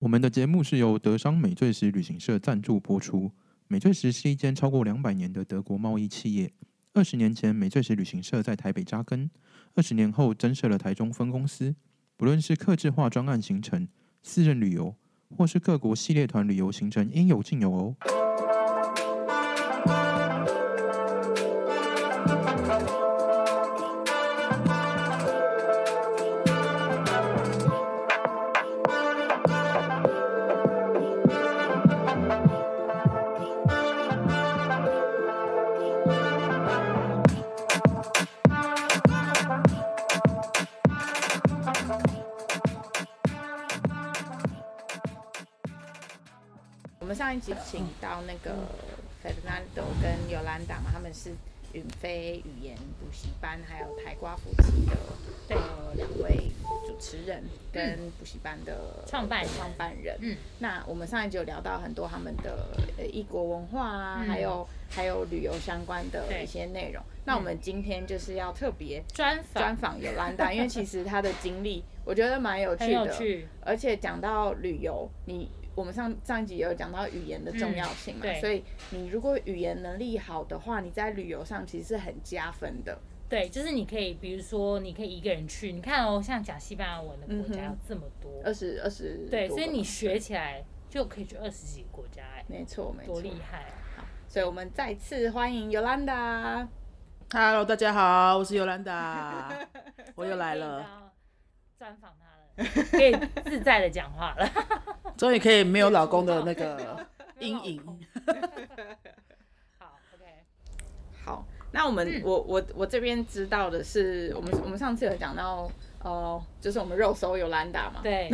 我们的节目是由德商美最时旅行社赞助播出。美最时是一间超过两百年的德国贸易企业。二十年前，美最时旅行社在台北扎根，二十年后增设了台中分公司。不论是客制化专案行程、私人旅游，或是各国系列团旅游行程，应有尽有哦。上一集请到那个 Fernando 跟 Yolanda 嘛，他们是允飞语言补习班，还有台瓜夫妻的呃两位主持人跟补习班的创办创办人。嗯，那我们上一集有聊到很多他们的呃异国文化啊，还有还有旅游相关的一些内容。那我们今天就是要特别专专访 Yolanda，因为其实他的经历我觉得蛮有趣的，而且讲到旅游，你。我们上上一集也有讲到语言的重要性嘛，嗯、所以你如果语言能力好的话，你在旅游上其实是很加分的。对，就是你可以，比如说你可以一个人去，你看哦，像讲西班牙文的国家有这么多，二十二十，对，所以你学起来就可以去二十几个国家，哎，没错没错，多厉害！好，所以我们再次欢迎 Yolanda。Hello，大家好，我是 Yolanda，我又来了，专访他。可以自在的讲话了，终于可以没有老公的那个 阴影。好，OK，好，那我们、嗯、我我我这边知道的是，我们我们上次有讲到，哦、呃，就是我们肉搜 Yolanda 嘛，对，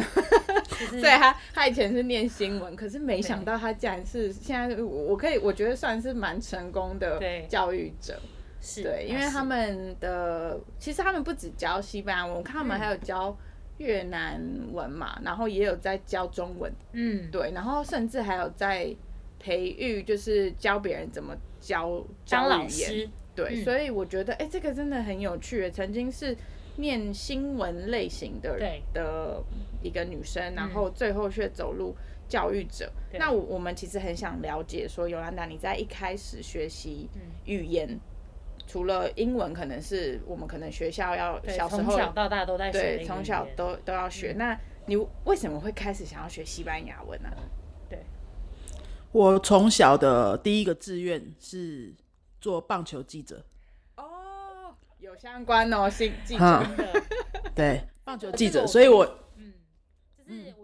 所以他他以前是念新闻，可是没想到他竟然是现在我可以我觉得算是蛮成功的教育者，是对，因为他们的其实他们不只教西班牙文，我看他们还有教。越南文嘛，然后也有在教中文，嗯，对，然后甚至还有在培育，就是教别人怎么教教老师，对，嗯、所以我觉得，哎，这个真的很有趣。曾经是念新闻类型的的一个女生，然后最后却走入教育者。嗯、那我我们其实很想了解，说尤兰达，你在一开始学习语言。嗯除了英文，可能是我们可能学校要小时候从小到大都在学，对，从小都都要学。嗯、那你为什么会开始想要学西班牙文呢？对，我从小的第一个志愿是做棒球记者。哦，有相关哦，新记者的。对，棒球记者，所以我嗯，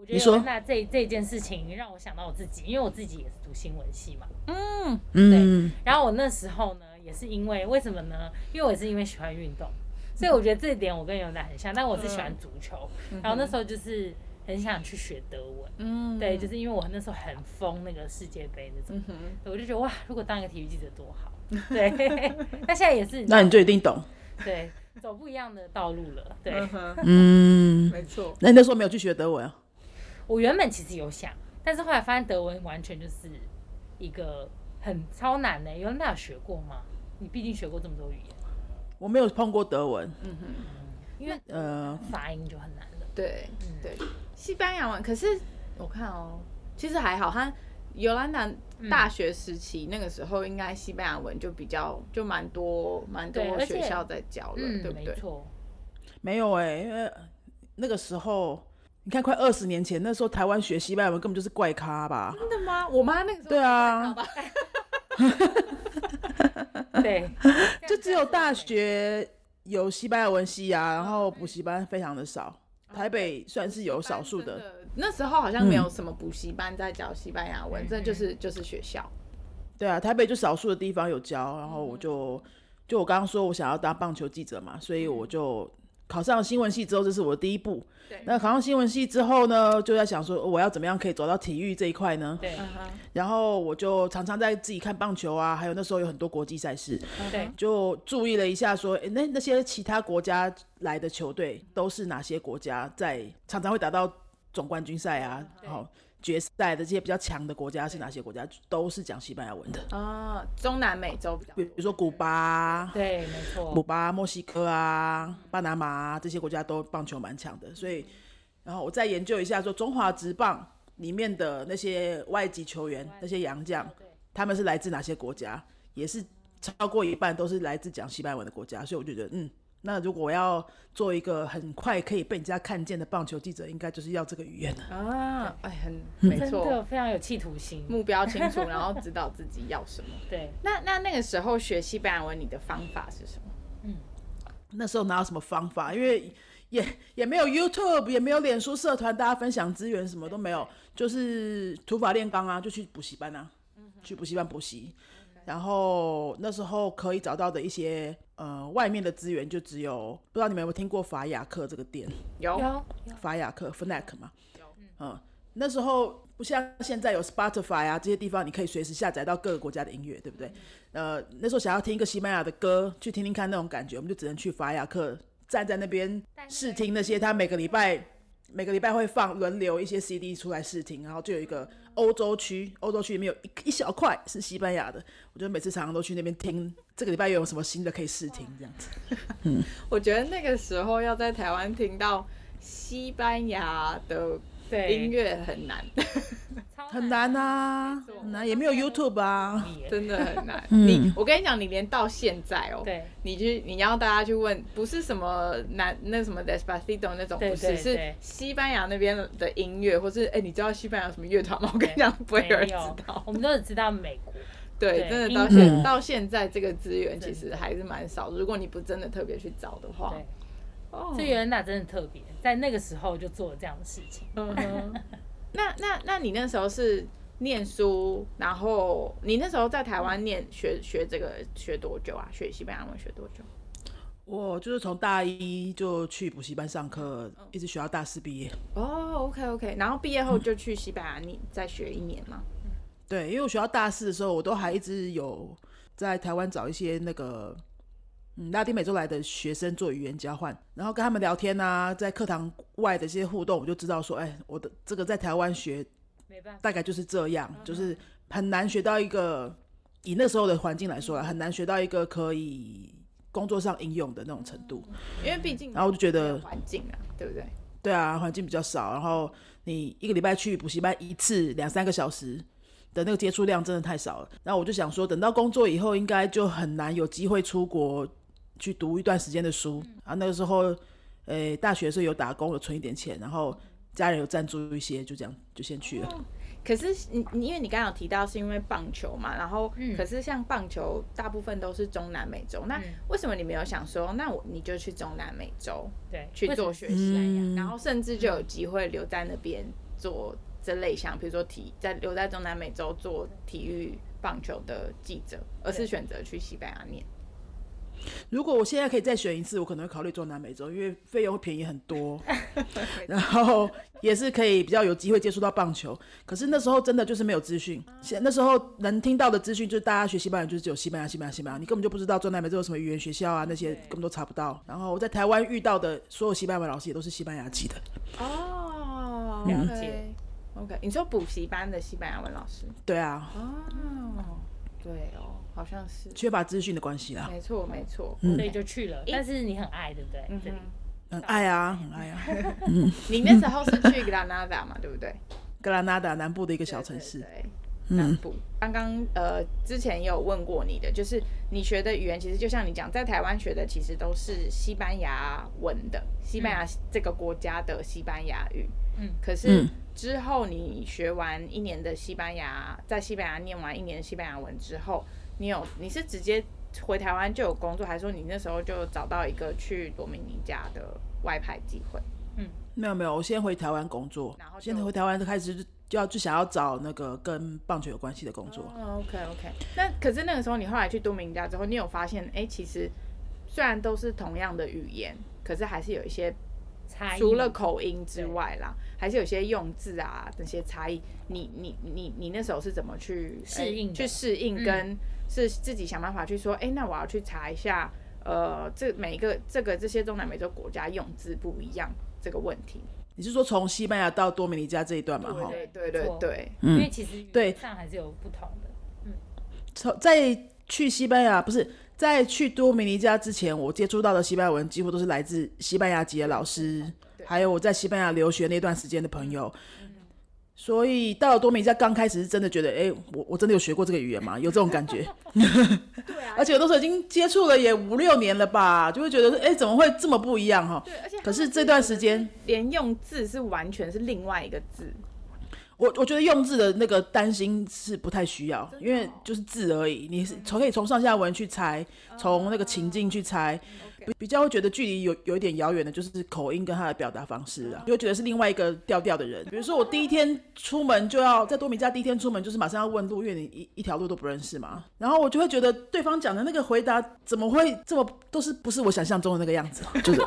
就是我觉得那这这件事情让我想到我自己，因为我自己也是读新闻系嘛。嗯嗯，对。然后我那时候呢。也是因为为什么呢？因为我也是因为喜欢运动，所以我觉得这一点我跟尤娜很像。但我是喜欢足球，嗯、然后那时候就是很想去学德文。嗯，对，就是因为我那时候很疯那个世界杯那种，嗯、我就觉得哇，如果当一个体育记者多好。对，那现在也是，那你就一定懂。对，走不一样的道路了。对，嗯，没错。那你那时候没有去学德文啊？我原本其实有想，但是后来发现德文完全就是一个很超难的。尤娜有学过吗？你毕竟学过这么多语言，我没有碰过德文，嗯哼，因为呃发音就很难了。对，对，西班牙文，可是我看哦，其实还好，他尤兰达大学时期那个时候，应该西班牙文就比较就蛮多蛮多学校在教了，对不对？没错，没有哎，因为那个时候你看快二十年前，那时候台湾学西班牙文根本就是怪咖吧？真的吗？我妈那个时候对啊。对，就只有大学有西班牙文系啊，然后补习班非常的少。台北算是有少数的，那时候好像没有什么补习班在教西班牙文，这就是就是学校。对啊，台北就少数的地方有教，然后我就就我刚刚说我想要当棒球记者嘛，所以我就。考上新闻系之后，这是我的第一步。对那考上新闻系之后呢，就在想说，我要怎么样可以走到体育这一块呢？对。然后我就常常在自己看棒球啊，还有那时候有很多国际赛事，对。就注意了一下，说，哎，那那些其他国家来的球队都是哪些国家在常常会打到总冠军赛啊？好。决赛的这些比较强的国家是哪些国家？都是讲西班牙文的啊，中南美洲比较，比如说古巴，对，没错，古巴、墨西哥啊、巴拿马啊，这些国家都棒球蛮强的，所以，然后我再研究一下说中华职棒里面的那些外籍球员，那些洋将，他们是来自哪些国家？也是超过一半都是来自讲西班牙文的国家，所以我就觉得，嗯。那如果我要做一个很快可以被人家看见的棒球记者，应该就是要这个语言啊！哎，很没错，真的非常有企图心，目标清楚，然后知道自己要什么。对，那那那个时候学西班牙文，你的方法是什么？嗯，那时候哪有什么方法？因为也也没有 YouTube，也没有脸书社团，大家分享资源什么都没有，就是土法炼钢啊，就去补习班啊，去补习班补习。然后那时候可以找到的一些呃外面的资源，就只有不知道你们有没有听过法雅克这个店？有，法雅克 Fnac 嘛？有，嗯，那时候不像现在有 Spotify 啊这些地方，你可以随时下载到各个国家的音乐，对不对？呃，那时候想要听一个西班牙的歌，去听听看那种感觉，我们就只能去法雅克站在那边试听那些他每个礼拜每个礼拜会放轮流一些 CD 出来试听，然后就有一个。欧洲区，欧洲区里面有一一小块是西班牙的，我觉得每次常常都去那边听。这个礼拜又有什么新的可以试听？这样子，嗯，我觉得那个时候要在台湾听到西班牙的音乐很难。很难啊，很难，也没有 YouTube 啊，真的很难。你，我跟你讲，你连到现在哦，对，你去，你要大家去问，不是什么难，那什么 Despacito 那种，不是，是西班牙那边的音乐，或是哎，你知道西班牙什么乐团吗？我跟你讲，不会有人知道，我们都只知道美国。对，真的到现到现在，这个资源其实还是蛮少。如果你不真的特别去找的话，哦，这尤安娜真的特别，在那个时候就做了这样的事情。那那那你那时候是念书，然后你那时候在台湾念学学这个学多久啊？学西班牙文学多久？我就是从大一就去补习班上课，一直学到大四毕业。哦，OK OK，然后毕业后就去西班牙你再学一年吗？对，因为我学到大四的时候，我都还一直有在台湾找一些那个嗯拉丁美洲来的学生做语言交换，然后跟他们聊天啊，在课堂外的一些互动，我就知道说，哎，我的这个在台湾学，大概就是这样，就是很难学到一个以那时候的环境来说啊，很难学到一个可以工作上应用的那种程度，因为毕竟，然后我就觉得环境啊，对不对？对啊，环境比较少，然后你一个礼拜去补习班一次两三个小时的那个接触量真的太少了，然后我就想说，等到工作以后，应该就很难有机会出国去读一段时间的书。嗯、啊，那个时候，诶、欸，大学的时候有打工，有存一点钱，然后家人有赞助一些，就这样就先去了。哦、可是你你因为你刚刚有提到是因为棒球嘛，然后、嗯、可是像棒球大部分都是中南美洲，那为什么你没有想说，那我你就去中南美洲对去做学习、嗯，然后甚至就有机会留在那边做。这类像，比如说体在留在中南美洲做体育棒球的记者，而是选择去西班牙念。如果我现在可以再选一次，我可能会考虑做南美洲，因为费用会便宜很多，然后也是可以比较有机会接触到棒球。可是那时候真的就是没有资讯，现那时候能听到的资讯就是大家学西班牙就是只有西班牙、西班牙、西班牙，你根本就不知道做南美洲有什么语言学校啊，那些根本都查不到。然后我在台湾遇到的所有西班牙老师也都是西班牙籍的。哦，了解。OK，你说补习班的西班牙文老师？对啊。哦，对哦，好像是缺乏资讯的关系啦。没错，没错，嗯，所以就去了。但是你很爱，对不对？嗯，很爱啊，很爱啊。你那时候是去格拉纳达嘛，对不对？格拉纳达南部的一个小城市。对，南部。刚刚呃，之前也有问过你的，就是你学的语言，其实就像你讲，在台湾学的其实都是西班牙文的，西班牙这个国家的西班牙语。嗯，可是。之后你学完一年的西班牙，在西班牙念完一年的西班牙文之后，你有你是直接回台湾就有工作，还是说你那时候就找到一个去多米尼加的外派机会？嗯，没有没有，我先回台湾工作，然后先回台湾就开始就要就想要找那个跟棒球有关系的工作。哦，OK OK。那可是那个时候你后来去多米尼加之后，你有发现哎，其实虽然都是同样的语言，可是还是有一些。除了口音之外啦，还是有些用字啊那些差异。你你你你那时候是怎么去适应、欸？去适应跟是自己想办法去说，哎、欸，那我要去查一下，呃，这每一个这个这些中南美洲国家用字不一样这个问题。你是说从西班牙到多米尼加这一段嘛？哈，对对对对，因为其实对上还是有不同的。嗯，从在去西班牙不是。在去多米尼加之前，我接触到的西班牙文几乎都是来自西班牙籍的老师，还有我在西班牙留学那段时间的朋友。所以到了多米尼加刚开始是真的觉得，哎、欸，我我真的有学过这个语言吗？有这种感觉。对啊。而且有的时候已经接触了也五六年了吧，就会觉得，哎、欸，怎么会这么不一样哈？对，而且。可是这段时间连用字是完全是另外一个字。我我觉得用字的那个担心是不太需要，因为就是字而已，你是从可以从上下文去猜，从那个情境去猜。比比较会觉得距离有有一点遥远的，就是口音跟他的表达方式啊，就会觉得是另外一个调调的人。比如说我第一天出门就要在多米加，第一天出门就是马上要问路，因为你一一条路都不认识嘛。然后我就会觉得对方讲的那个回答怎么会这么都是不是我想象中的那个样子？就是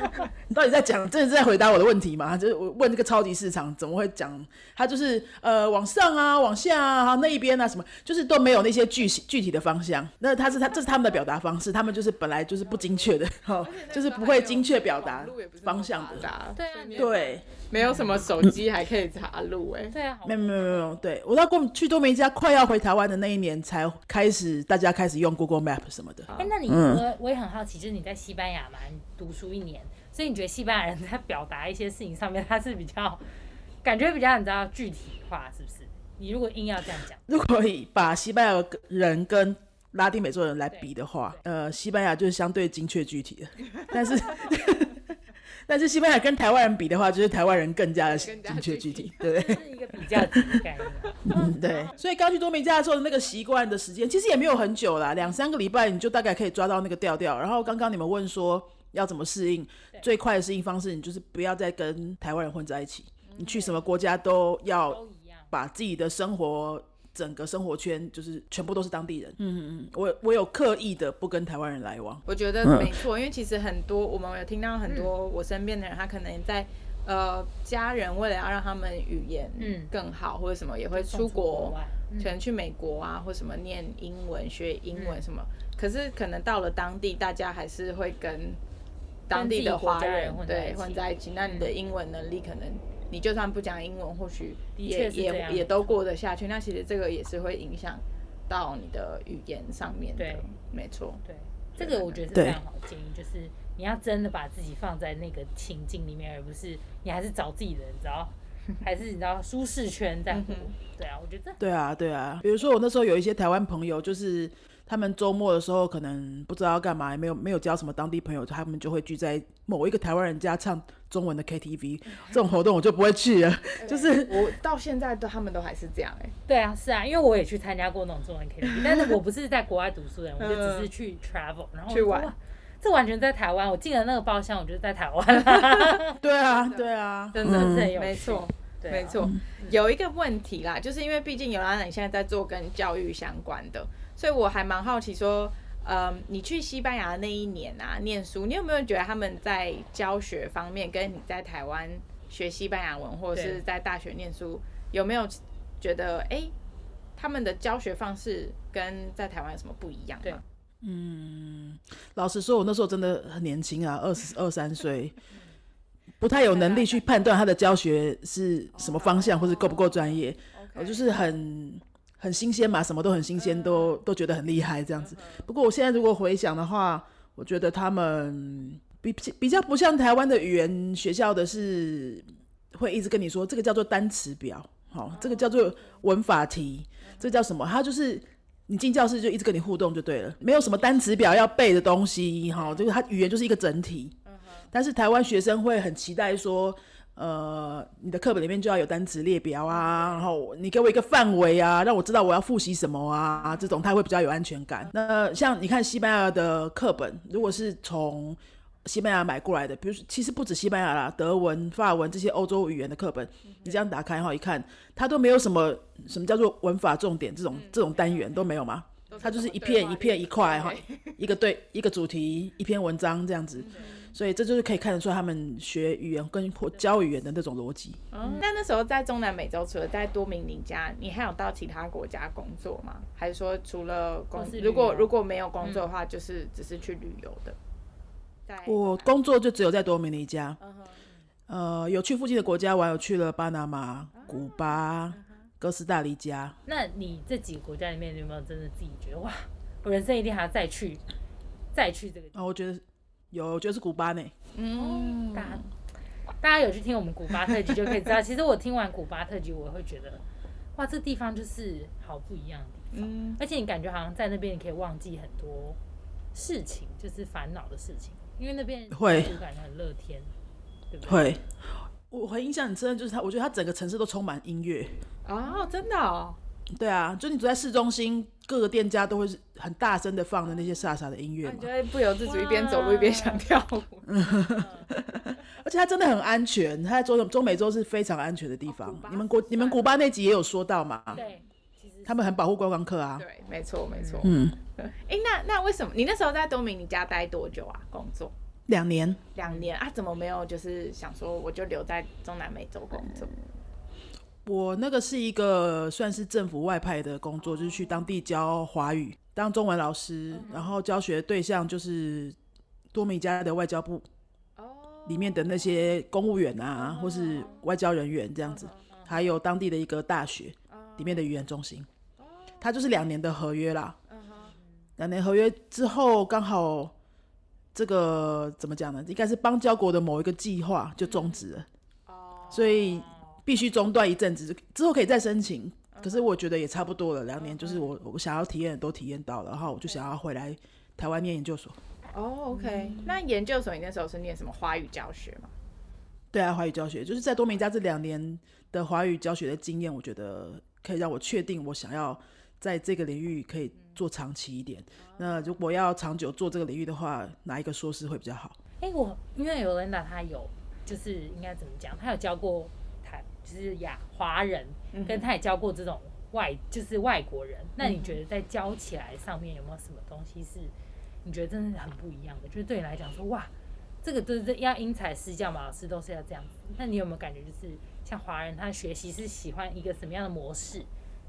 你到底在讲，真的是在回答我的问题吗？就是我问这个超级市场怎么会讲？他就是呃往上啊，往下啊，那一边啊什么，就是都没有那些具具体的方向。那他是他这是他们的表达方式，他们就是本来就是不精确的。好，就是不会精确表达方向的。对啊，对，没有什么手机还可以查路哎。对啊，没有没有没有，对我到过去多米尼加快要回台湾的那一年，才开始大家开始用 Google Map 什么的。哎，那你我我也很好奇，就是你在西班牙嘛，你读书一年，所以你觉得西班牙人在表达一些事情上面，他是比较感觉比较你知道具体化，是不是？你如果硬要这样讲，如果以把西班牙人跟拉丁美洲人来比的话，呃，西班牙就是相对精确具体的，但是 但是西班牙跟台湾人比的话，就是台湾人更加的精确具体，对，是一个比较的概念。嗯，对。所以刚去多米加的时候的那个习惯的时间，其实也没有很久啦，两三个礼拜你就大概可以抓到那个调调。然后刚刚你们问说要怎么适应，最快的适应方式，你就是不要再跟台湾人混在一起，你去什么国家都要把自己的生活。整个生活圈就是全部都是当地人。嗯嗯嗯，我我有刻意的不跟台湾人来往。我觉得没错，因为其实很多我们有听到很多我身边的人，他可能在呃家人为了要让他们语言嗯更好或者什么，也会出国，可能去美国啊或什么念英文学英文什么。可是可能到了当地，大家还是会跟当地的华人对混在一起。那你的英文能力可能。你就算不讲英文，或许也也也都过得下去。那其实这个也是会影响到你的语言上面的。对，没错。对，这个我觉得是非常好的建议，就是你要真的把自己放在那个情境里面，而不是你还是找自己的，你知道，还是你知道舒适圈在乎。对啊，我觉得。对啊，对啊。比如说我那时候有一些台湾朋友，就是。他们周末的时候可能不知道要干嘛，也没有没有交什么当地朋友，他们就会聚在某一个台湾人家唱中文的 KTV，这种活动我就不会去了。就是我到现在都他们都还是这样哎、欸。对啊，是啊，因为我也去参加过那种中文 KTV，但是我不是在国外读书的人，我就只是去 travel，然后去玩。这完全在台湾，我进了那个包厢，我就在台湾。对啊，对啊，真的是没错，没错。有一个问题啦，就是因为毕竟尤拉娜你现在在做跟教育相关的。所以我还蛮好奇，说，呃，你去西班牙的那一年啊，念书，你有没有觉得他们在教学方面，跟你在台湾学西班牙文，或者是在大学念书，有没有觉得，哎、欸，他们的教学方式跟在台湾有什么不一样？对，嗯，老实说，我那时候真的很年轻啊，二十二三岁，不太有能力去判断他的教学是什么方向，或是够不够专业，我就是很。很新鲜嘛，什么都很新鲜，都都觉得很厉害这样子。不过我现在如果回想的话，我觉得他们比比较不像台湾的语言学校的是会一直跟你说这个叫做单词表，好，这个叫做文法题，这个叫什么？他就是你进教室就一直跟你互动就对了，没有什么单词表要背的东西，哈，这个他语言就是一个整体。但是台湾学生会很期待说。呃，你的课本里面就要有单词列表啊，然后你给我一个范围啊，让我知道我要复习什么啊，这种他会比较有安全感。那像你看西班牙的课本，如果是从西班牙买过来的，比如说其实不止西班牙啦，德文、法文这些欧洲语言的课本，你这样打开哈一看，它都没有什么什么叫做文法重点这种这种单元都没有吗？它就是一片一片一块哈，一个对一个主题一篇文章这样子。所以这就是可以看得出他们学语言跟或教语言的那种逻辑。嗯，那那时候在中南美洲，除了在多米尼加，你还有到其他国家工作吗？还是说除了工，如果如果没有工作的话，就是只是去旅游的？我工作就只有在多米尼加。呃，有去附近的国家玩，有去了巴拿马、古巴、哥斯达黎加。那你这几个国家里面，有没有真的自己觉得哇，我人生一定还要再去，再去这个地方？哦，我觉得。有，我觉得是古巴呢。嗯，大大家有去听我们古巴特辑就可以知道，其实我听完古巴特辑，我会觉得，哇，这地方就是好不一样的地方，嗯，而且你感觉好像在那边你可以忘记很多事情，就是烦恼的事情，因为那边会感觉很乐天，对不对？会，我很印象很深，就是它，我觉得它整个城市都充满音乐哦，真的哦。对啊，就你走在市中心，各个店家都会是很大声的放的那些飒飒的音乐嘛，就会不由自主一边走路一边想跳舞。而且它真的很安全，它在中中美洲是非常安全的地方。哦、你们国你们古巴那集也有说到嘛？对，他们很保护观光客啊。对，没错没错。嗯，哎，那那为什么你那时候在东明你家待多久啊？工作两年。两年啊？怎么没有就是想说我就留在中南美洲工作？我那个是一个算是政府外派的工作，就是去当地教华语，当中文老师，然后教学对象就是多米加的外交部里面的那些公务员啊，或是外交人员这样子，还有当地的一个大学里面的语言中心，他就是两年的合约啦。两年合约之后，刚好这个怎么讲呢？应该是邦交国的某一个计划就终止了，所以。必须中断一阵子，之后可以再申请。可是我觉得也差不多了，两年就是我我想要体验的都体验到了，然后我就想要回来台湾念研究所。哦，OK，那研究所你那时候是念什么华语教学吗？对啊，华语教学就是在多米加这两年的华语教学的经验，我觉得可以让我确定我想要在这个领域可以做长期一点。那如果要长久做这个领域的话，哪一个硕士会比较好？哎、欸，我因为有 Yolanda 他有就是应该怎么讲，他有教过。就是亚华人，跟他也教过这种外，就是外国人。那你觉得在教起来上面有没有什么东西是你觉得真的很不一样的？就是对你来讲说，哇，这个都是要因材施教嘛，老师都是要这样子。那你有没有感觉，就是像华人他学习是喜欢一个什么样的模式，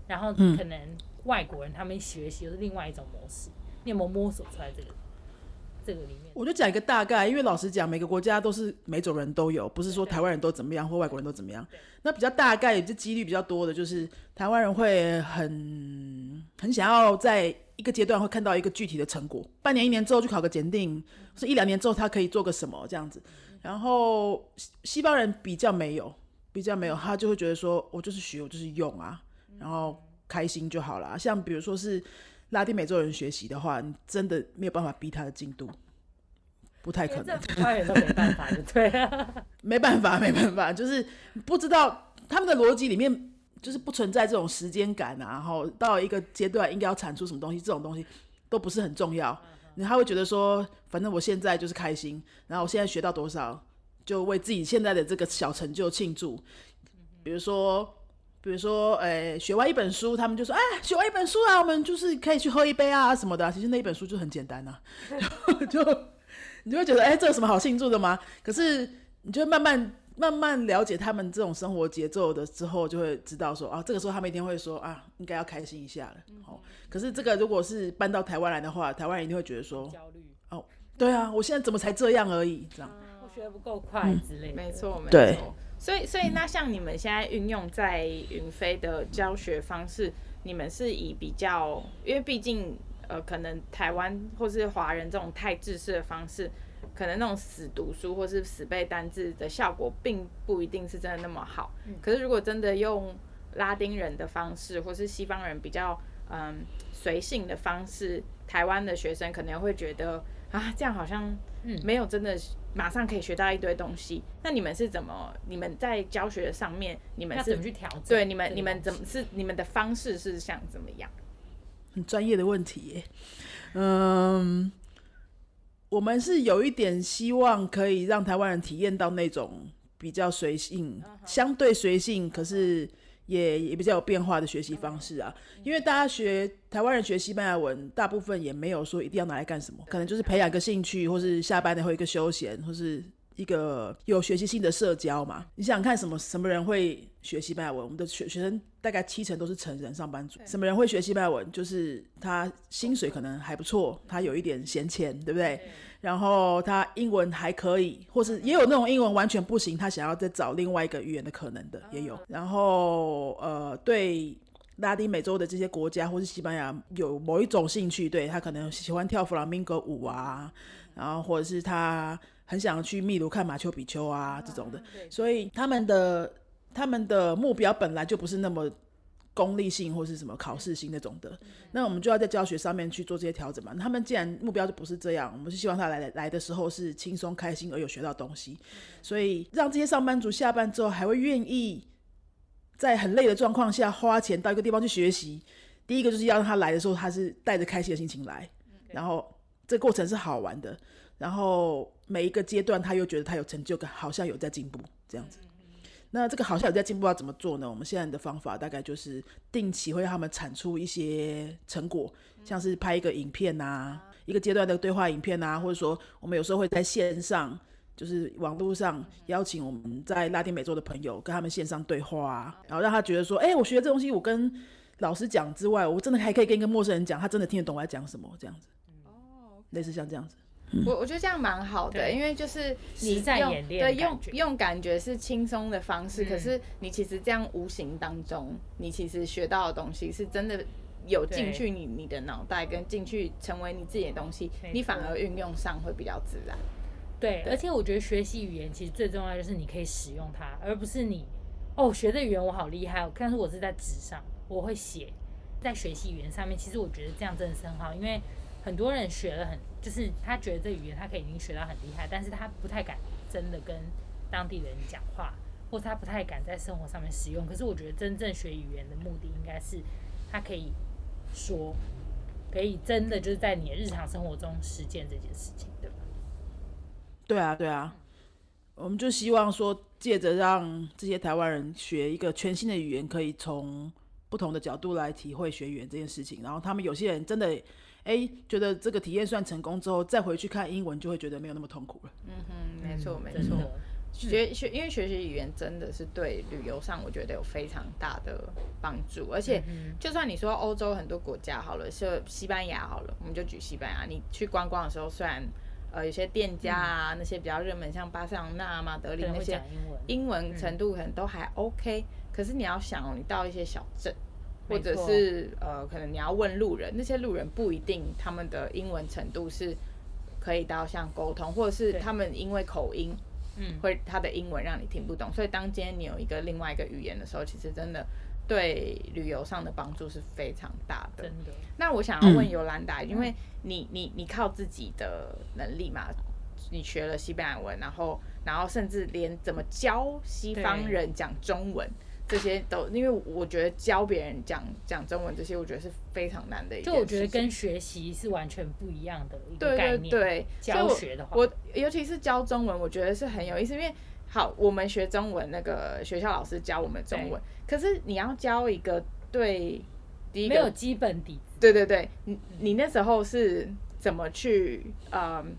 然后可能外国人他们学习又是另外一种模式，你有没有摸索出来这个？这个里面，我就讲一个大概，因为老实讲，每个国家都是每种人都有，不是说台湾人都怎么样或外国人都怎么样。那比较大概，这几率比较多的就是台湾人会很很想要在一个阶段会看到一个具体的成果，半年一年之后去考个检定，是一两年之后他可以做个什么这样子。然后西方人比较没有，比较没有，他就会觉得说我就是学，我就是用啊，然后开心就好了。像比如说是。拉丁美洲人学习的话，你真的没有办法逼他的进度，不太可能。他也都没办法，对啊，没办法，没办法，就是不知道他们的逻辑里面就是不存在这种时间感啊。然后到一个阶段应该要产出什么东西，这种东西都不是很重要。他会觉得说，反正我现在就是开心，然后我现在学到多少，就为自己现在的这个小成就庆祝。比如说。比如说，哎、欸，学完一本书，他们就说，哎，学完一本书啊，我们就是可以去喝一杯啊什么的。其实那一本书就很简单呐、啊，就 你就会觉得，哎、欸，这有什么好庆祝的吗？可是你就慢慢慢慢了解他们这种生活节奏的之后，就会知道说，啊，这个时候他们一定会说，啊，应该要开心一下了。哦，可是这个如果是搬到台湾来的话，台湾人一定会觉得说，焦虑。哦，对啊，我现在怎么才这样而已？这样，我学得不够快之类的。没错，没错。对。所以，所以那像你们现在运用在云飞的教学方式，你们是以比较，因为毕竟呃，可能台湾或是华人这种太制式的方式，可能那种死读书或是死背单字的效果，并不一定是真的那么好。可是如果真的用拉丁人的方式，或是西方人比较嗯随性的方式，台湾的学生可能会觉得啊，这样好像没有真的。马上可以学到一堆东西，那你们是怎么？你们在教学上面，你们是怎么去调整？对，你们你们怎么是你们的方式是想怎么样？很专业的问题耶。嗯，我们是有一点希望可以让台湾人体验到那种比较随性，相对随性，可是。也也比较有变化的学习方式啊，因为大家学台湾人学西班牙文，大部分也没有说一定要拿来干什么，可能就是培养个兴趣，或是下班的后一个休闲，或是一个有学习性的社交嘛。你想想看，什么什么人会学西班牙文？我们的学学生大概七成都是成人上班族。什么人会学西班牙文？就是他薪水可能还不错，他有一点闲钱，对不对？然后他英文还可以，或是也有那种英文完全不行，他想要再找另外一个语言的可能的也有。然后呃，对拉丁美洲的这些国家或是西班牙有某一种兴趣，对他可能喜欢跳弗朗明哥舞啊，然后或者是他很想去秘鲁看马丘比丘啊这种的，所以他们的他们的目标本来就不是那么功利性或是什么考试性那种的，那我们就要在教学上面去做这些调整嘛。他们既然目标就不是这样，我们是希望他来来的时候是轻松开心而有学到东西，所以让这些上班族下班之后还会愿意在很累的状况下花钱到一个地方去学习。第一个就是要让他来的时候他是带着开心的心情来，然后这个过程是好玩的，然后每一个阶段他又觉得他有成就感，好像有在进步这样子。那这个好像有在进步，要怎么做呢？我们现在的方法大概就是定期会让他们产出一些成果，像是拍一个影片啊，一个阶段的对话影片啊，或者说我们有时候会在线上，就是网络上邀请我们在拉丁美洲的朋友跟他们线上对话啊，然后让他觉得说，哎，我学的这东西，我跟老师讲之外，我真的还可以跟一个陌生人讲，他真的听得懂我在讲什么，这样子。哦，类似像这样子。我我觉得这样蛮好的，因为就是你在演练，对，用用感觉是轻松的方式，可是你其实这样无形当中，你其实学到的东西是真的有进去你你的脑袋，跟进去成为你自己的东西，你反而运用上会比较自然。对，而且我觉得学习语言其实最重要就是你可以使用它，而不是你哦学的语言我好厉害，但是我是在纸上我会写，在学习语言上面，其实我觉得这样真的是很好，因为。很多人学了很，就是他觉得这语言他可以已经学到很厉害，但是他不太敢真的跟当地人讲话，或是他不太敢在生活上面使用。可是我觉得真正学语言的目的应该是，他可以说，可以真的就是在你的日常生活中实践这件事情，对吧？对啊，对啊，我们就希望说，借着让这些台湾人学一个全新的语言，可以从不同的角度来体会学语言这件事情。然后他们有些人真的。哎，觉得这个体验算成功之后，再回去看英文，就会觉得没有那么痛苦了。嗯哼，没错没错。学学，因为学习语言真的是对旅游上，我觉得有非常大的帮助。而且，就算你说欧洲很多国家好了，是西班牙好了，我们就举西班牙。你去观光的时候，虽然呃有些店家啊，那些比较热门，像巴塞隆纳、马德里那些，英文程度可能都还 OK。可是你要想哦，你到一些小镇。或者是呃，可能你要问路人，那些路人不一定他们的英文程度是可以到像沟通，或者是他们因为口音，嗯，会他的英文让你听不懂。所以当今天你有一个另外一个语言的时候，其实真的对旅游上的帮助是非常大的。真的。那我想要问尤兰达，因为你你你靠自己的能力嘛，你学了西班牙文，然后然后甚至连怎么教西方人讲中文。这些都，因为我觉得教别人讲讲中文这些，我觉得是非常难的一件事。就我觉得跟学习是完全不一样的一个概念。对对对，教学的话，我尤其是教中文，我觉得是很有意思。因为好，我们学中文，那个学校老师教我们中文，可是你要教一个对第一个没有基本底子。对对对，你你那时候是怎么去嗯？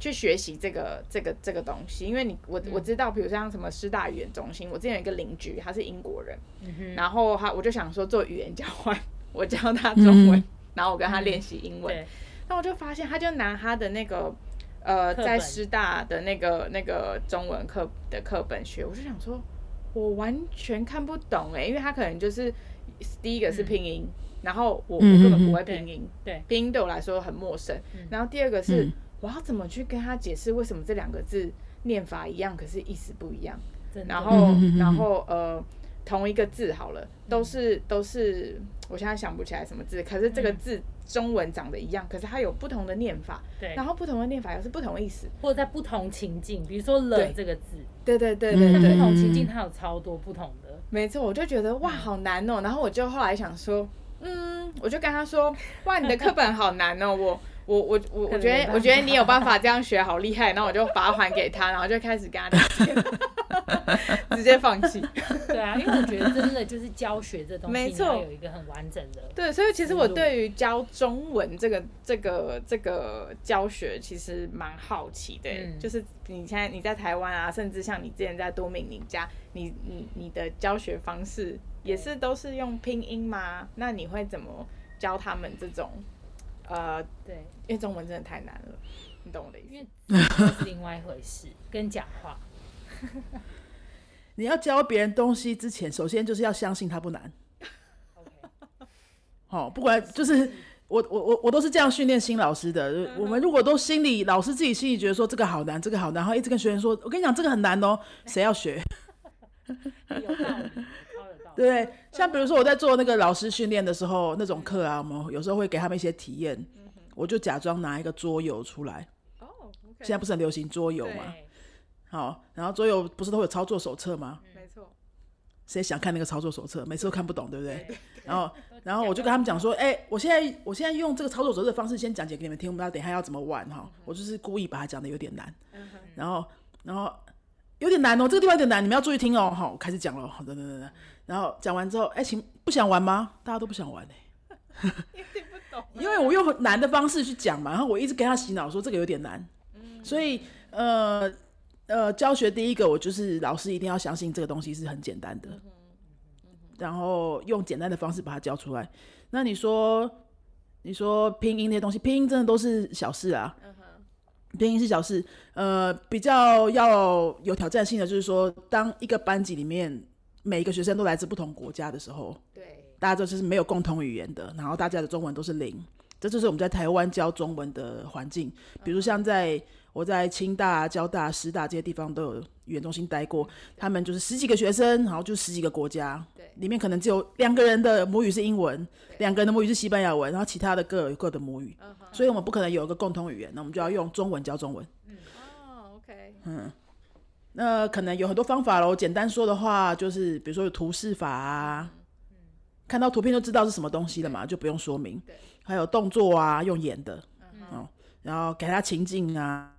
去学习这个这个这个东西，因为你我我知道，比如像什么师大语言中心，我之前有一个邻居，他是英国人，嗯、然后他我就想说做语言交换，我教他中文，嗯、然后我跟他练习英文，那、嗯、我就发现他就拿他的那个呃在师大的那个那个中文课的课本学，我就想说，我完全看不懂哎，因为他可能就是第一个是拼音，嗯、然后我我根本不会拼音，对，拼音对我来说很陌生，嗯、然后第二个是。嗯我要怎么去跟他解释为什么这两个字念法一样，可是意思不一样？的然后，然后呃，同一个字好了，都是都是，我现在想不起来什么字，可是这个字中文长得一样，可是它有不同的念法。对。然后不同的念法又是不同意思，或者在不同情境，比如说“了”这个字，对对对对对，在不同情境它有超多不同的。没错，我就觉得哇，好难哦。然后我就后来想说，嗯，我就跟他说，哇，你的课本好难哦，我。我我我我觉得我觉得你有办法这样学好厉害，然后我就把它还给他，然后就开始跟他聊天，直接放弃。对啊，因为我觉得真的就是教学这东西，没错，有一个很完整的。对，所以其实我对于教中文这个这个这个教学其实蛮好奇的。嗯、就是你现在你在台湾啊，甚至像你之前在多米尼加，你你你的教学方式也是都是用拼音吗？那你会怎么教他们这种？呃，对，因为中文真的太难了，你懂我的意思？因为是另外一回事，跟讲话。你要教别人东西之前，首先就是要相信他不难。OK，好，不管就是我我我我都是这样训练新老师的。嗯、我们如果都心里老师自己心里觉得说这个好难，这个好难，然后一直跟学员说，我跟你讲这个很难哦，谁要学？有道理，对，像比如说我在做那个老师训练的时候，那种课啊，我们有时候会给他们一些体验，嗯、我就假装拿一个桌游出来。现在不是很流行桌游吗？好，然后桌游不是都有操作手册吗？没错。谁想看那个操作手册？每次都看不懂，对不对？对然后，然后我就跟他们讲说，哎、欸，我现在我现在用这个操作手册的方式先讲解给你们听，我们要等一下要怎么玩哈。我就是故意把它讲的有点难，然后，然后有点难哦，这个地方有点难，你们要注意听哦。好，我开始讲了，好，等等等等。然后讲完之后，哎、欸，请不想玩吗？大家都不想玩呢、欸，听不懂，因为我用难的方式去讲嘛，然后我一直跟他洗脑说这个有点难，所以呃。呃，教学第一个，我就是老师一定要相信这个东西是很简单的，然后用简单的方式把它教出来。那你说，你说拼音那些东西，拼音真的都是小事啊。拼音是小事。呃，比较要有挑战性的就是说，当一个班级里面每一个学生都来自不同国家的时候，对，大家都是没有共同语言的，然后大家的中文都是零，这就是我们在台湾教中文的环境。比如像在。我在清大、交大、师大这些地方都有语言中心待过，他们就是十几个学生，然后就十几个国家，对，里面可能只有两个人的母语是英文，两个人的母语是西班牙文，然后其他的各有各的母语，所以我们不可能有一个共同语言，那我们就要用中文教中文。嗯，哦，OK，嗯，那可能有很多方法喽。简单说的话，就是比如说有图示法啊，看到图片就知道是什么东西了嘛，就不用说明。对，还有动作啊，用演的，哦，然后给他情境啊。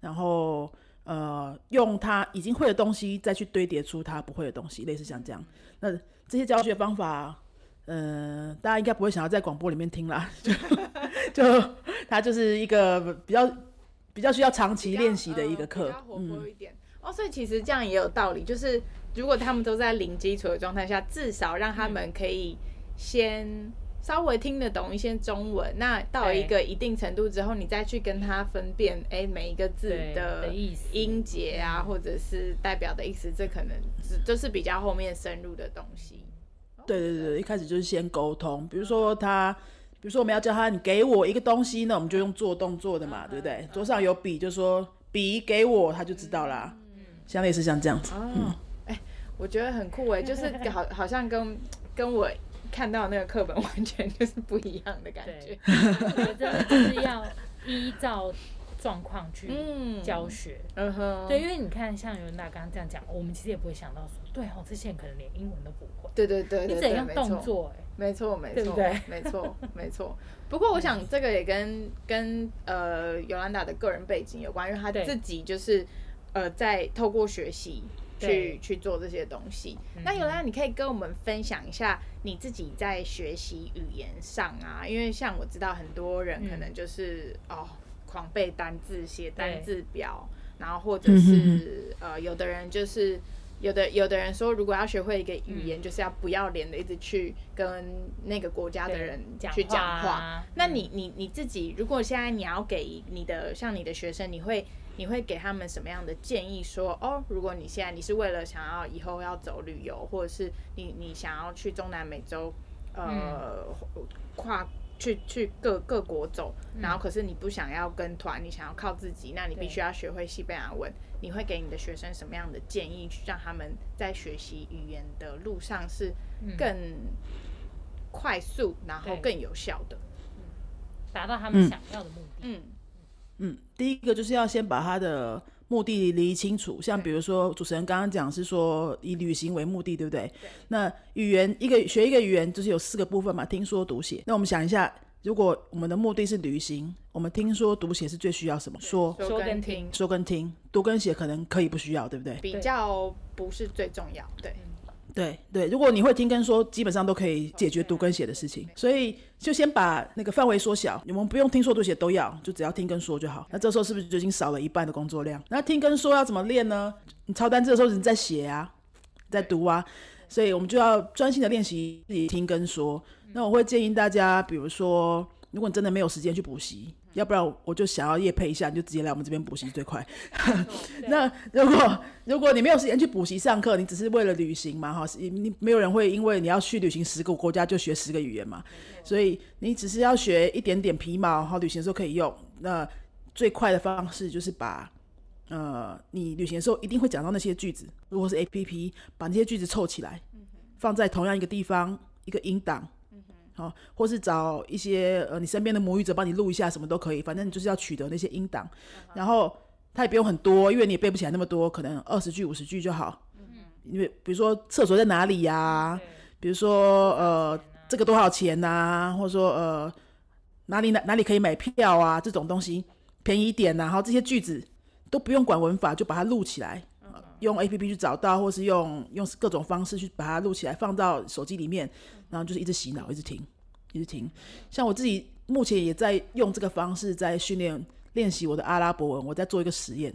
然后，呃，用他已经会的东西再去堆叠出他不会的东西，类似像这样。那这些教学方法，呃，大家应该不会想要在广播里面听啦。就，就他就是一个比较比较需要长期练习的一个课，活泼一点。嗯、哦，所以其实这样也有道理，就是如果他们都在零基础的状态下，至少让他们可以先。稍微听得懂一些中文，那到一个一定程度之后，你再去跟他分辨，哎、欸，每一个字的音节啊，或者是代表的意思，这可能只就是比较后面深入的东西。对对对，一开始就是先沟通，比如说他，比如说我们要叫他，你给我一个东西，那我们就用做动作的嘛，对不对？桌上有笔，就说笔给我，他就知道啦。嗯，像类似像这样子。嗯，哎、欸，我觉得很酷哎，就是好好像跟跟我。看到那个课本完全就是不一样的感觉，我觉得真的就是要依照状况去教学。嗯哼，对，因为你看，像尤娜刚刚这样讲，我们其实也不会想到说，对哦，这些人可能连英文都不会。对对对，你怎样动作？哎，没错没错，对，没错没错。不过我想 这个也跟跟呃尤兰达的个人背景有关，因为他自己就是呃在透过学习。去去做这些东西。那有啦，你可以跟我们分享一下你自己在学习语言上啊，因为像我知道很多人可能就是、嗯、哦，狂背单字、写单字表，然后或者是呃，有的人就是有的有的人说，如果要学会一个语言，嗯、就是要不要脸的一直去跟那个国家的人去讲话。讲话啊、那你你你自己，如果现在你要给你的像你的学生，你会？你会给他们什么样的建议说？说哦，如果你现在你是为了想要以后要走旅游，或者是你你想要去中南美洲，呃，嗯、跨去去各各国走，然后可是你不想要跟团，你想要靠自己，那你必须要学会西班牙文。你会给你的学生什么样的建议，去让他们在学习语言的路上是更快速，然后更有效的，达到他们想要的目的？嗯。嗯，第一个就是要先把他的目的理清楚，像比如说主持人刚刚讲是说以旅行为目的，对不对？对。那语言一个学一个语言就是有四个部分嘛，听说读写。那我们想一下，如果我们的目的是旅行，我们听说读写是最需要什么？说说跟听，说跟听，读跟写可能可以不需要，对不对？比较不是最重要，对。对对，如果你会听跟说，基本上都可以解决读跟写的事情。所以就先把那个范围缩小，你们不用听说读写都要，就只要听跟说就好。那这时候是不是就已经少了一半的工作量？那听跟说要怎么练呢？你抄单字的时候你在写啊，在读啊，所以我们就要专心的练习自己听跟说。那我会建议大家，比如说，如果你真的没有时间去补习，要不然我就想要夜配一下，你就直接来我们这边补习最快。那如果如果你没有时间去补习上课，你只是为了旅行嘛，哈，你没有人会因为你要去旅行十个国家就学十个语言嘛，所以你只是要学一点点皮毛，好，旅行的时候可以用。那最快的方式就是把呃，你旅行的时候一定会讲到那些句子，如果是 APP，把那些句子凑起来，放在同样一个地方，一个音档。好，或是找一些呃，你身边的母语者帮你录一下，什么都可以。反正你就是要取得那些音档，然后它也不用很多，因为你也背不起来那么多，可能二十句、五十句就好。因为比如说厕所在哪里呀、啊？比如说呃，这个多少钱呐、啊？或者说呃，哪里哪哪里可以买票啊？这种东西便宜一点呐、啊。然后这些句子都不用管文法，就把它录起来，用 APP 去找到，或是用用各种方式去把它录起来，放到手机里面。然后就是一直洗脑，一直听，一直听。像我自己目前也在用这个方式在训练练习我的阿拉伯文。我在做一个实验，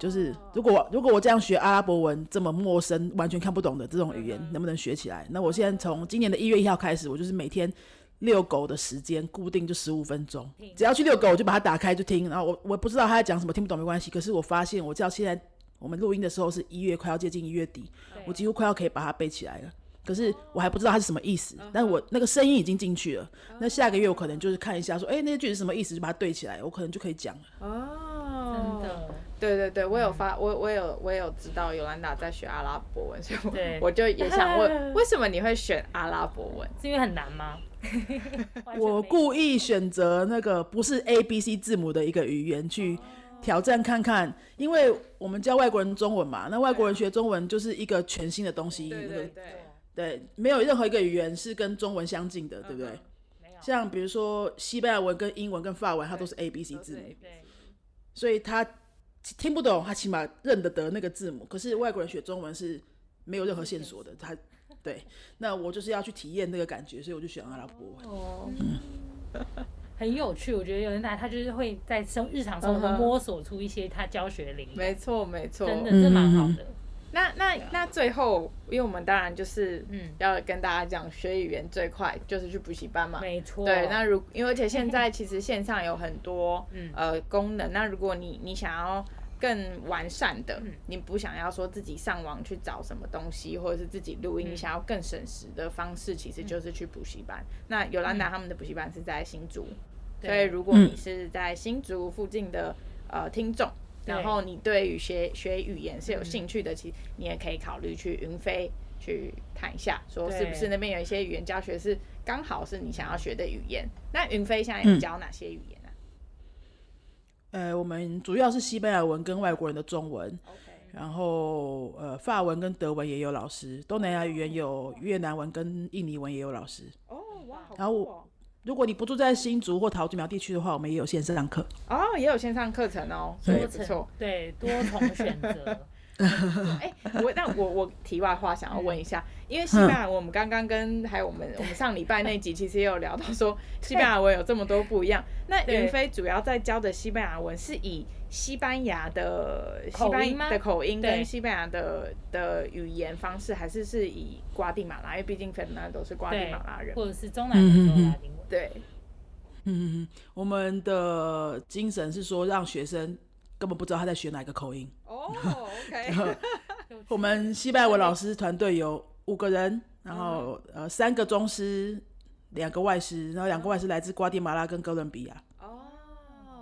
就是如果如果我这样学阿拉伯文这么陌生、完全看不懂的这种语言，能不能学起来？那我现在从今年的一月一号开始，我就是每天遛狗的时间固定就十五分钟，只要去遛狗，我就把它打开就听。然后我我不知道他在讲什么，听不懂没关系。可是我发现，我知道现在我们录音的时候是一月快要接近一月底，我几乎快要可以把它背起来了。可是我还不知道它是什么意思，但我那个声音已经进去了。那下个月我可能就是看一下，说，哎、欸，那些句子什么意思，就把它对起来，我可能就可以讲了。哦，真的，对对对，我有发，我我有我有知道尤兰达在学阿拉伯文，所以我我就也想问，为什么你会选阿拉伯文？是因为很难吗？我故意选择那个不是 A B C 字母的一个语言去挑战看看，因为我们教外国人中文嘛，那外国人学中文就是一个全新的东西，对对对。对，没有任何一个语言是跟中文相近的，对不对？像比如说西班牙文跟英文跟法文，它都是 A B C 字母，所以他听不懂，他起码认得得那个字母。可是外国人学中文是没有任何线索的，他对。那我就是要去体验那个感觉，所以我就选阿拉伯文。哦，嗯，很有趣。我觉得有人来，他就是会在生日常生活摸索出一些他教学灵感。没错，没错，真的，这蛮好的。那那那最后，因为我们当然就是嗯，要跟大家讲，学语言最快就是去补习班嘛。没错。对，那如因为而且现在其实线上有很多 嗯呃功能，那如果你你想要更完善的，你不想要说自己上网去找什么东西，或者是自己录音，你想要更省时的方式，其实就是去补习班。那尤兰达他们的补习班是在新竹，所以如果你是在新竹附近的呃听众。然后你对于学学语言是有兴趣的，其实你也可以考虑去云飞去看一下，说是不是那边有一些语言教学是刚好是你想要学的语言。那云飞现在有教哪些语言呢？呃，我们主要是西班牙文跟外国人的中文，然后呃法文跟德文也有老师，东南亚语言有越南文跟印尼文也有老师。哦，哇，然后。如果你不住在新竹或桃竹苗地区的话，我们也有线上课哦，也有线上课程哦，所以不错，对，多重选择。哎、欸，我那我我题外话想要问一下，因为西班牙文我们刚刚跟还有我们 我们上礼拜那集其实也有聊到说西班牙文有这么多不一样。那云飞主要在教的西班牙文是以西班牙的西班牙的口音跟西班牙的的语言方式，还是是以瓜地马拉？因为毕竟芬兰都是瓜地马拉人，或者是中南美洲拉丁文。对，嗯，我们的精神是说，让学生根本不知道他在学哪个口音。哦、oh,，OK。我们西班牙文老师团队有五个人，然后呃三个中师，两个外师，然后两个外师来自瓜地马拉跟哥伦比亚。哦、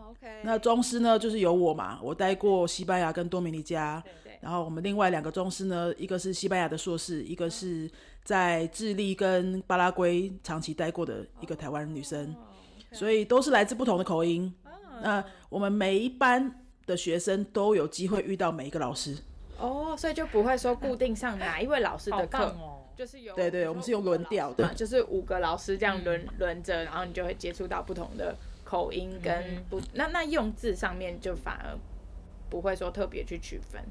oh,，OK。那中师呢，就是有我嘛，我待过西班牙跟多米尼加。然后我们另外两个中师呢，一个是西班牙的硕士，一个是在智利跟巴拉圭长期待过的一个台湾女生，所以都是来自不同的口音。那我们每一班的学生都有机会遇到每一个老师。哦，所以就不会说固定上哪一位老师的课，哦、就是有对对，我们是用轮调的，就是五个老师这样轮轮着，然后你就会接触到不同的口音跟不那那用字上面就反而不会说特别去区分。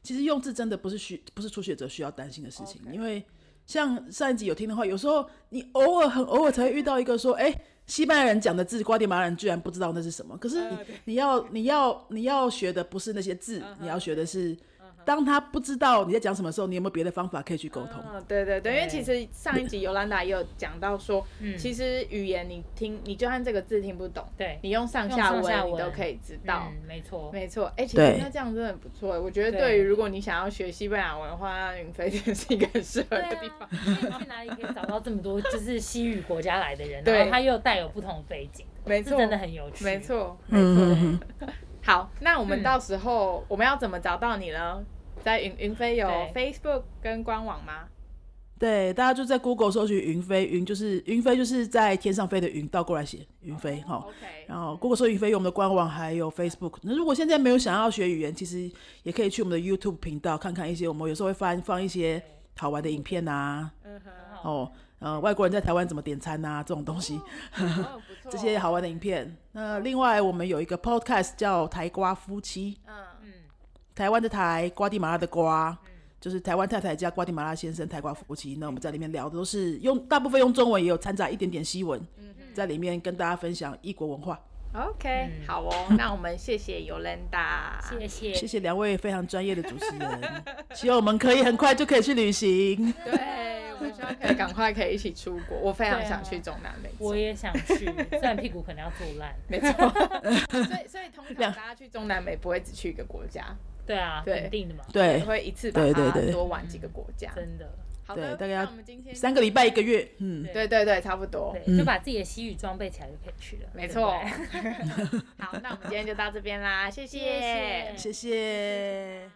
其实用字真的不是需不是初学者需要担心的事情，Okay. 因为像上一集有听的话，有时候你偶尔很偶尔才会遇到一个说，哎，西班牙人讲的字，瓜地马拉人居然不知道那是什么。可是你、uh, 你要你要你要学的不是那些字，uh. 你要学的是当他不知道你在讲什么时候，你有没有别的方法可以去沟通？嗯，对对对，因为其实上一集尤兰达也有讲到说，其实语言你听，你就算这个字听不懂，对，你用上下文你都可以知道。没错，没错。哎，其实那这样真的很不错。我觉得对于如果你想要学西班牙文的话，云飞真是一个很适合的地方。去哪里可以找到这么多就是西语国家来的人，然后他又带有不同背景，没错，真的很有趣。没错，没错。好，那我们到时候我们要怎么找到你呢？在云云飞有 Facebook 跟官网吗？对，大家就在 Google 搜寻云飞，云就是云飞，就是在天上飞的云，倒过来写云飞哈。OK。然后 Google 搜云飞有我们的官网，还有 Facebook。那如果现在没有想要学语言，其实也可以去我们的 YouTube 频道看看一些，我们有时候会放放一些好玩的影片啊。嗯哼。哦，呃，外国人在台湾怎么点餐啊？这种东西。哦，这些好玩的影片。那另外我们有一个 Podcast 叫台瓜夫妻。嗯。台湾的台，瓜地马拉的瓜，嗯、就是台湾太太加瓜地马拉先生，台瓜夫妻。那我们在里面聊的都是用大部分用中文，也有掺杂一点点西文，嗯、在里面跟大家分享异国文化。OK，、嗯、好哦，那我们谢谢尤兰达，谢谢谢谢两位非常专业的主持人，希望我们可以很快就可以去旅行。对，我们希望可以赶快可以一起出国，我非常想去中南美，我也想去，虽然屁股可能要坐烂，没错。所以所以通常大家去中南美不会只去一个国家。对啊，对肯定的嘛。对，会一次把它多玩几个国家，真的。对，大概要三个礼拜一个月。嗯，对对对，差不多，就把自己的西语装备起来就可以去了。没错，好，那我们今天就到这边啦。谢谢，谢谢。